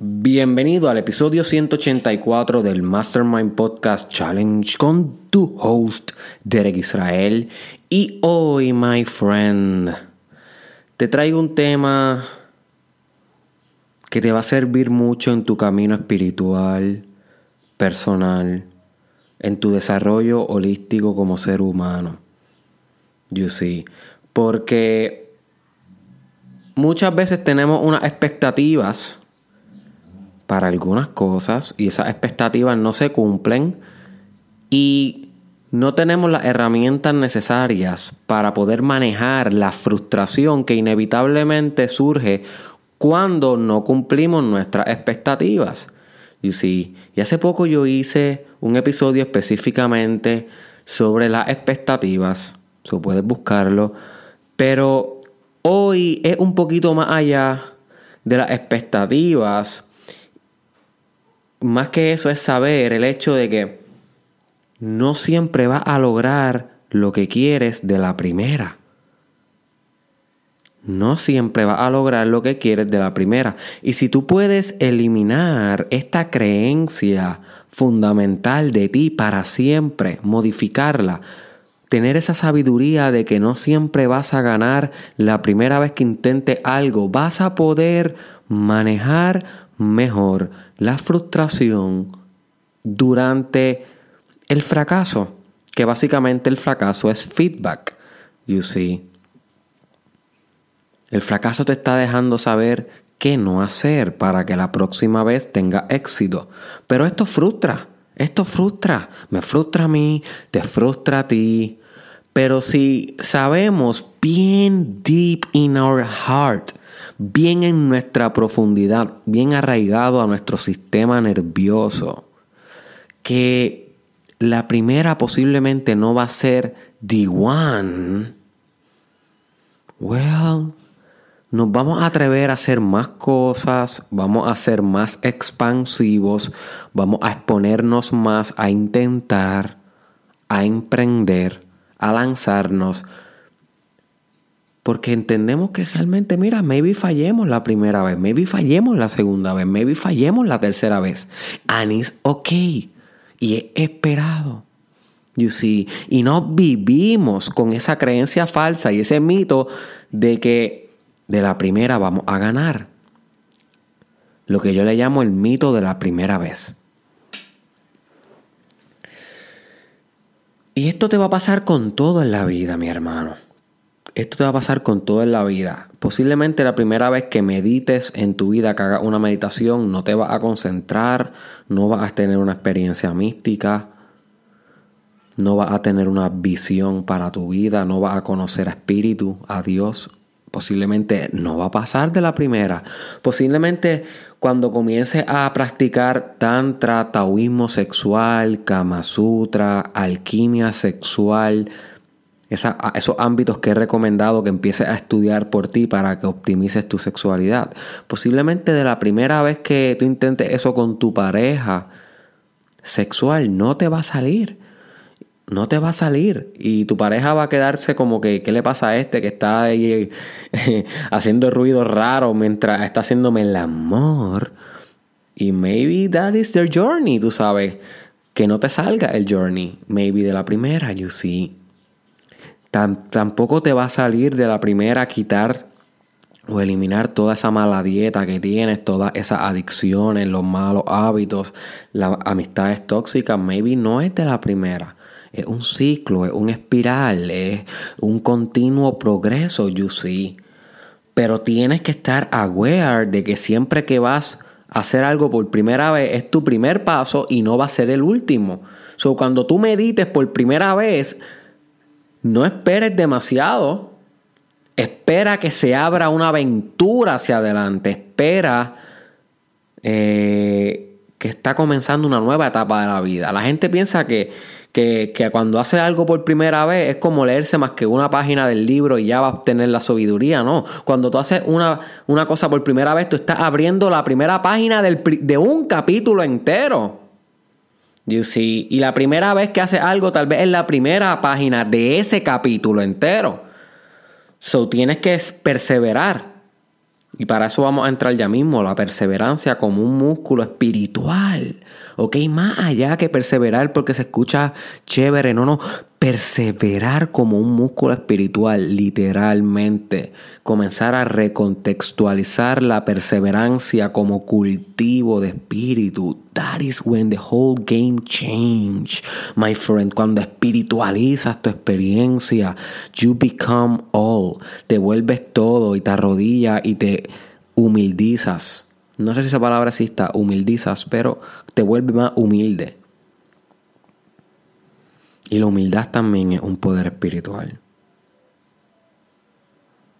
Bienvenido al episodio 184 del Mastermind Podcast Challenge con tu host Derek Israel. Y hoy, my friend, te traigo un tema que te va a servir mucho en tu camino espiritual, personal, en tu desarrollo holístico como ser humano. You see. Porque muchas veces tenemos unas expectativas para algunas cosas y esas expectativas no se cumplen y no tenemos las herramientas necesarias para poder manejar la frustración que inevitablemente surge cuando no cumplimos nuestras expectativas. You see. Y hace poco yo hice un episodio específicamente sobre las expectativas. So puedes buscarlo. Pero hoy es un poquito más allá de las expectativas más que eso es saber el hecho de que no siempre vas a lograr lo que quieres de la primera. No siempre vas a lograr lo que quieres de la primera. Y si tú puedes eliminar esta creencia fundamental de ti para siempre, modificarla, tener esa sabiduría de que no siempre vas a ganar la primera vez que intentes algo, vas a poder manejar mejor la frustración durante el fracaso, que básicamente el fracaso es feedback, you see. El fracaso te está dejando saber qué no hacer para que la próxima vez tenga éxito. Pero esto frustra, esto frustra, me frustra a mí, te frustra a ti. Pero si sabemos bien deep in our heart bien en nuestra profundidad, bien arraigado a nuestro sistema nervioso, que la primera posiblemente no va a ser the one, well, nos vamos a atrever a hacer más cosas, vamos a ser más expansivos, vamos a exponernos más, a intentar, a emprender, a lanzarnos porque entendemos que realmente, mira, maybe fallemos la primera vez, maybe fallemos la segunda vez, maybe fallemos la tercera vez. And it's okay. Y es esperado. You see. Y no vivimos con esa creencia falsa y ese mito de que de la primera vamos a ganar. Lo que yo le llamo el mito de la primera vez. Y esto te va a pasar con todo en la vida, mi hermano. Esto te va a pasar con todo en la vida. Posiblemente la primera vez que medites en tu vida, que hagas una meditación, no te vas a concentrar, no vas a tener una experiencia mística, no vas a tener una visión para tu vida, no vas a conocer a Espíritu, a Dios. Posiblemente no va a pasar de la primera. Posiblemente cuando comiences a practicar tantra, taoísmo sexual, kama sutra, alquimia sexual, esos ámbitos que he recomendado que empieces a estudiar por ti para que optimices tu sexualidad. Posiblemente de la primera vez que tú intentes eso con tu pareja sexual, no te va a salir. No te va a salir. Y tu pareja va a quedarse como que, ¿qué le pasa a este que está ahí haciendo ruido raro mientras está haciéndome el amor? Y maybe that is their journey, tú sabes. Que no te salga el journey. Maybe de la primera, you see tampoco te va a salir de la primera quitar o eliminar toda esa mala dieta que tienes, todas esas adicciones, los malos hábitos, las amistades tóxicas, maybe no es de la primera. Es un ciclo, es un espiral, es un continuo progreso, you see. Pero tienes que estar aware de que siempre que vas a hacer algo por primera vez es tu primer paso y no va a ser el último. So, cuando tú medites por primera vez, no esperes demasiado. Espera que se abra una aventura hacia adelante. Espera eh, que está comenzando una nueva etapa de la vida. La gente piensa que, que, cuando hace algo por primera vez es como leerse más que una página del libro y ya va a obtener la sabiduría. No, cuando tú haces una, una cosa por primera vez, tú estás abriendo la primera página de un capítulo entero. Y la primera vez que hace algo, tal vez es la primera página de ese capítulo entero. So tienes que perseverar. Y para eso vamos a entrar ya mismo, la perseverancia como un músculo espiritual. Ok, más allá que perseverar porque se escucha chévere, no, no, perseverar como un músculo espiritual, literalmente. Comenzar a recontextualizar la perseverancia como cultivo de espíritu. That is when the whole game change, my friend. Cuando espiritualizas tu experiencia, you become all. Te vuelves todo y te arrodillas y te humildizas. No sé si esa palabra exista, humildizas, pero te vuelve más humilde. Y la humildad también es un poder espiritual.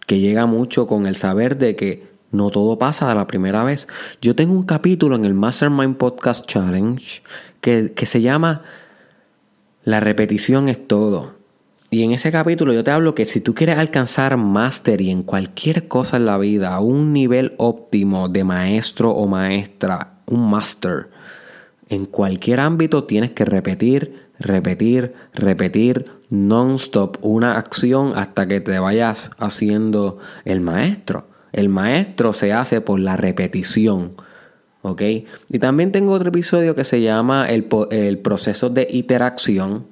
Que llega mucho con el saber de que no todo pasa de la primera vez. Yo tengo un capítulo en el Mastermind Podcast Challenge que, que se llama La repetición es todo. Y en ese capítulo yo te hablo que si tú quieres alcanzar mastery en cualquier cosa en la vida, un nivel óptimo de maestro o maestra, un master, en cualquier ámbito tienes que repetir, repetir, repetir non-stop una acción hasta que te vayas haciendo el maestro. El maestro se hace por la repetición. ¿Ok? Y también tengo otro episodio que se llama el, el proceso de interacción,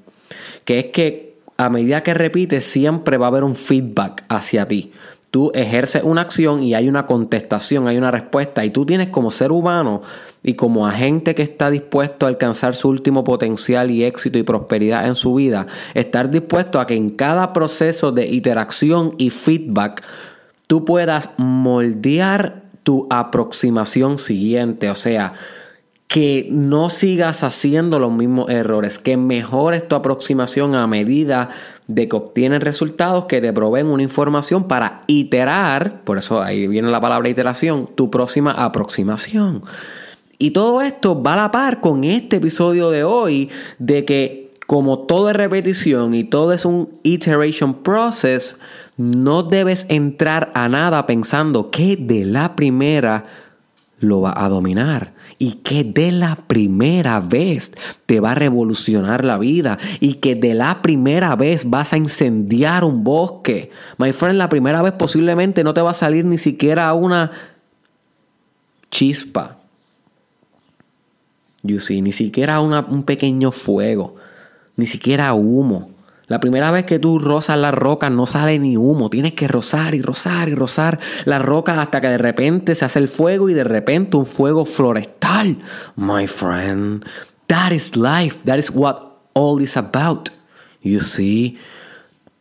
que es que a medida que repites, siempre va a haber un feedback hacia ti. Tú ejerces una acción y hay una contestación, hay una respuesta. Y tú tienes como ser humano y como agente que está dispuesto a alcanzar su último potencial y éxito y prosperidad en su vida, estar dispuesto a que en cada proceso de interacción y feedback tú puedas moldear tu aproximación siguiente. O sea, que no sigas haciendo los mismos errores, que mejores tu aproximación a medida de que obtienes resultados que te proveen una información para iterar, por eso ahí viene la palabra iteración, tu próxima aproximación. Y todo esto va a la par con este episodio de hoy de que como todo es repetición y todo es un iteration process, no debes entrar a nada pensando que de la primera lo va a dominar y que de la primera vez te va a revolucionar la vida y que de la primera vez vas a incendiar un bosque. My friend, la primera vez posiblemente no te va a salir ni siquiera una chispa. You see, ni siquiera un pequeño fuego, ni siquiera humo. La primera vez que tú rozas la roca no sale ni humo. Tienes que rozar y rozar y rozar la roca hasta que de repente se hace el fuego y de repente un fuego florestal. My friend, that is life. That is what all is about. You see,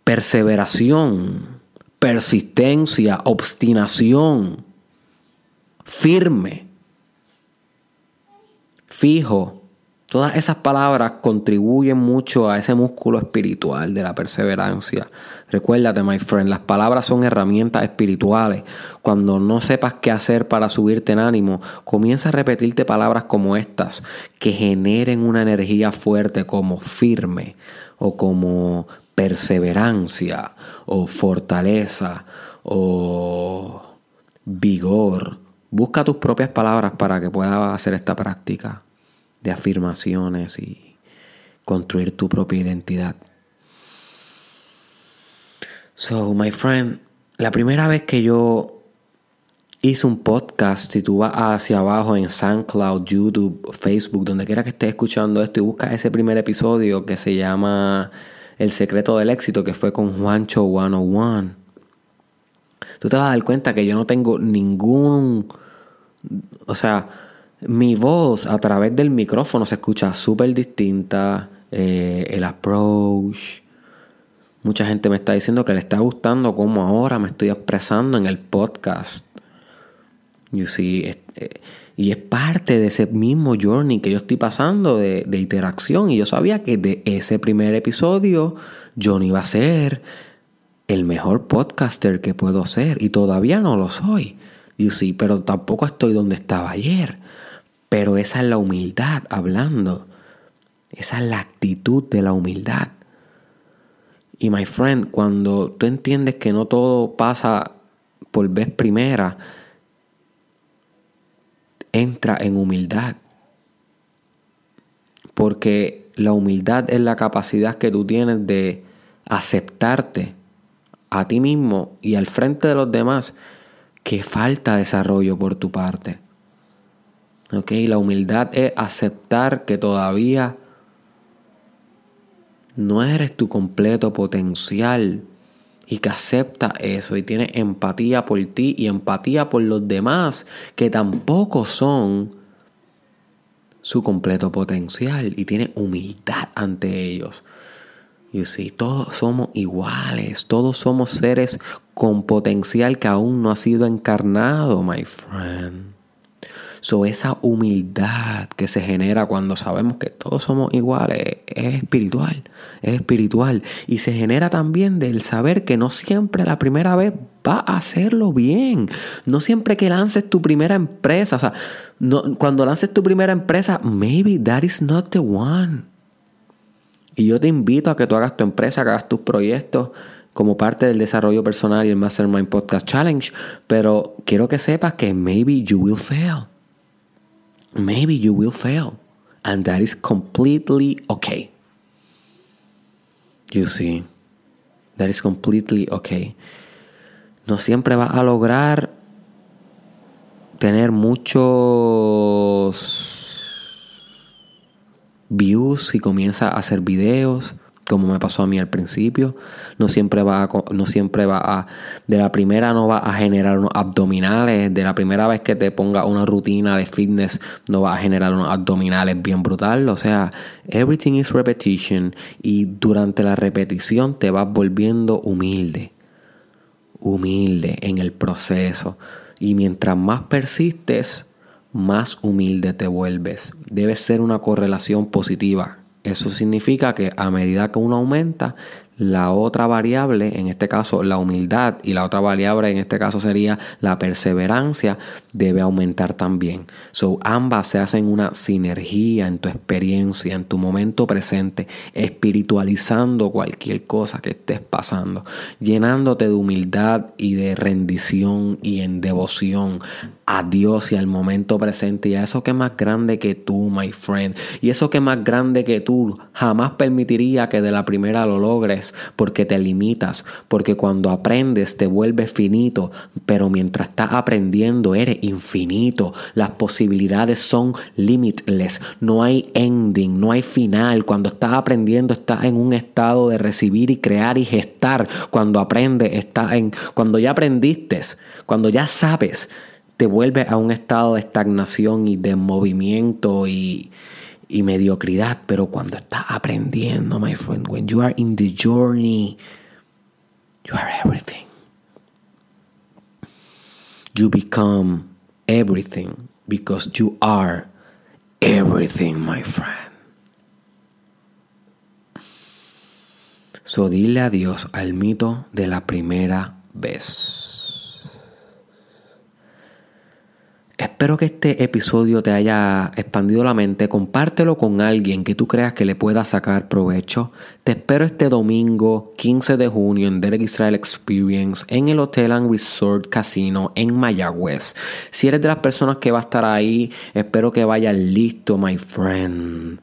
perseveración, persistencia, obstinación, firme, fijo Todas esas palabras contribuyen mucho a ese músculo espiritual de la perseverancia. Recuérdate, my friend, las palabras son herramientas espirituales. Cuando no sepas qué hacer para subirte en ánimo, comienza a repetirte palabras como estas, que generen una energía fuerte como firme o como perseverancia o fortaleza o vigor. Busca tus propias palabras para que puedas hacer esta práctica de afirmaciones y construir tu propia identidad. So, my friend, la primera vez que yo hice un podcast, si tú vas hacia abajo en SoundCloud, YouTube, Facebook, donde quiera que estés escuchando esto y buscas ese primer episodio que se llama El secreto del éxito, que fue con Juancho 101, tú te vas a dar cuenta que yo no tengo ningún, o sea, mi voz a través del micrófono se escucha súper distinta. Eh, el approach. Mucha gente me está diciendo que le está gustando cómo ahora me estoy expresando en el podcast. You see, eh, y es parte de ese mismo journey que yo estoy pasando de, interacción. Y yo sabía que de ese primer episodio yo no iba a ser el mejor podcaster que puedo ser. Y todavía no lo soy. You see, pero tampoco estoy donde estaba ayer. Pero esa es la humildad hablando. Esa es la actitud de la humildad. Y my friend, cuando tú entiendes que no todo pasa por vez primera, entra en humildad. Porque la humildad es la capacidad que tú tienes de aceptarte a ti mismo y al frente de los demás que falta desarrollo por tu parte. ¿Ok? La humildad es aceptar que todavía no eres tu completo potencial y que acepta eso y tiene empatía por ti y empatía por los demás que tampoco son su completo potencial y tiene humildad ante ellos. Y si todos somos iguales, todos somos seres con potencial que aún no ha sido encarnado, my friend. So, esa humildad que se genera cuando sabemos que todos somos iguales es espiritual, es espiritual. Y se genera también del saber que no siempre la primera vez va a hacerlo bien. No siempre que lances tu primera empresa, o sea, cuando lances tu primera empresa, maybe that is not the one. Y yo te invito a que tú hagas tu empresa, que hagas tus proyectos como parte del desarrollo personal y el Mastermind Podcast Challenge, pero quiero que sepas que maybe you will fail maybe you will fail. And that is completely okay. You see, that is completely okay. No siempre vas a lograr tener muchos views si comienza a hacer videos como me pasó a mí al principio. No siempre va a, no siempre va de la primera no va a generar unos abdominales, de la primera vez que te ponga una rutina de fitness no va a generar unos abdominales bien brutal. O sea, everything is repetition y durante la repetición te vas volviendo humilde, humilde en el proceso. Y mientras más persistes, más humilde te vuelves. Debe ser una correlación positiva eso significa que a medida que uno aumenta, la otra variable, en este caso la humildad, y la otra variable, en este caso sería la perseverancia, debe aumentar también. So, ambas se hacen una sinergia en tu experiencia, en tu momento presente, espiritualizando cualquier cosa que estés pasando, llenándote de humildad y de rendición y en devoción a Dios y al momento presente y a eso que es más grande que tú, my friend. Y eso que es más grande que tú jamás permitiría que de la primera lo logres porque te limitas, porque cuando aprendes te vuelves finito, pero mientras estás aprendiendo eres infinito. Las posibilidades son limitless, no hay ending, no hay final. Cuando estás aprendiendo estás en un estado de recibir y crear y gestar. Cuando aprendes estás en cuando ya aprendiste, cuando ya sabes te vuelve a un estado de estagnación y de movimiento y, y mediocridad. Pero cuando estás aprendiendo, my friend, when you are in the journey, you are everything. You become everything because you are everything, my friend. So dile adiós al mito de la primera vez. Espero que este episodio te haya expandido la mente. Compártelo con alguien que tú creas que le pueda sacar provecho. Te espero este domingo 15 de junio en Derek Israel Experience en el Hotel and Resort Casino en Mayagüez. Si eres de las personas que va a estar ahí, espero que vayas listo, my friend,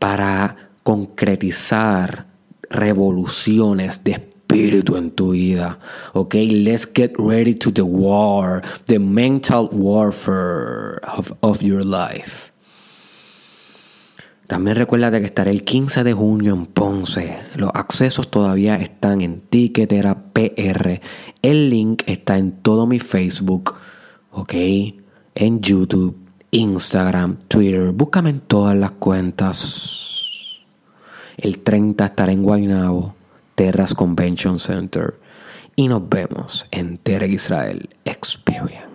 para concretizar revoluciones de espíritu en tu vida. Ok, let's get ready to the war, the mental warfare of, of your life. También recuerda que estaré el 15 de junio en Ponce. Los accesos todavía están en Ticketera PR. El link está en todo mi Facebook, ok, en YouTube, Instagram, Twitter. Búscame en todas las cuentas. El 30 estaré en Guaynabo. Terras Convention Center. Y nos vemos en Terra Israel Experience.